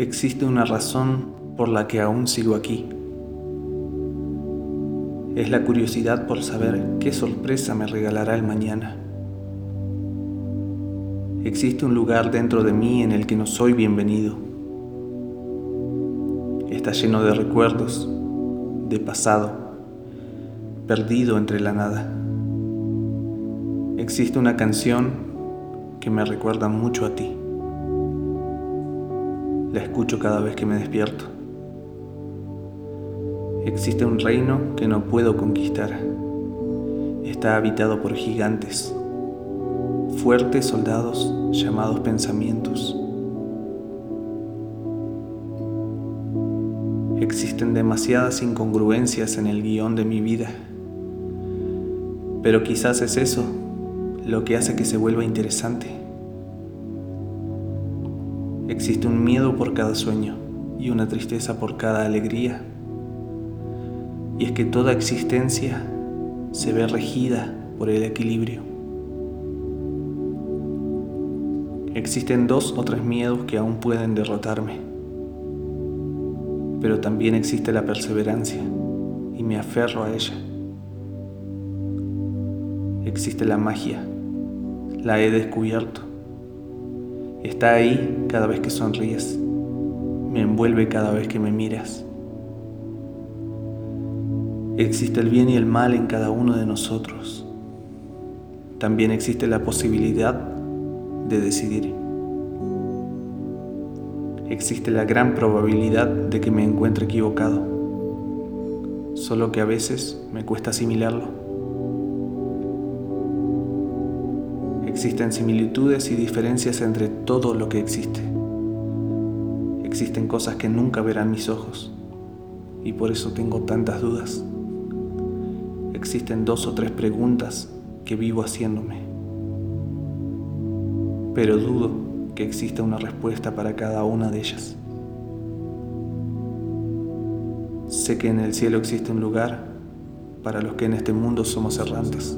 Existe una razón por la que aún sigo aquí. Es la curiosidad por saber qué sorpresa me regalará el mañana. Existe un lugar dentro de mí en el que no soy bienvenido. Está lleno de recuerdos, de pasado, perdido entre la nada. Existe una canción que me recuerda mucho a ti. La escucho cada vez que me despierto. Existe un reino que no puedo conquistar. Está habitado por gigantes, fuertes soldados llamados pensamientos. Existen demasiadas incongruencias en el guion de mi vida, pero quizás es eso lo que hace que se vuelva interesante. Existe un miedo por cada sueño y una tristeza por cada alegría. Y es que toda existencia se ve regida por el equilibrio. Existen dos o tres miedos que aún pueden derrotarme, pero también existe la perseverancia y me aferro a ella. Existe la magia, la he descubierto Está ahí cada vez que sonríes. Me envuelve cada vez que me miras. Existe el bien y el mal en cada uno de nosotros. También existe la posibilidad de decidir. Existe la gran probabilidad de que me encuentre equivocado, solo que a veces me cuesta asimilarlo. Existen similitudes y diferencias entre todo lo que existe. Existen cosas que nunca verán mis ojos y por eso tengo tantas dudas. Existen dos o tres preguntas que vivo haciéndome, pero dudo que exista una respuesta para cada una de ellas. Sé que en el cielo existe un lugar para los que en este mundo somos errantes.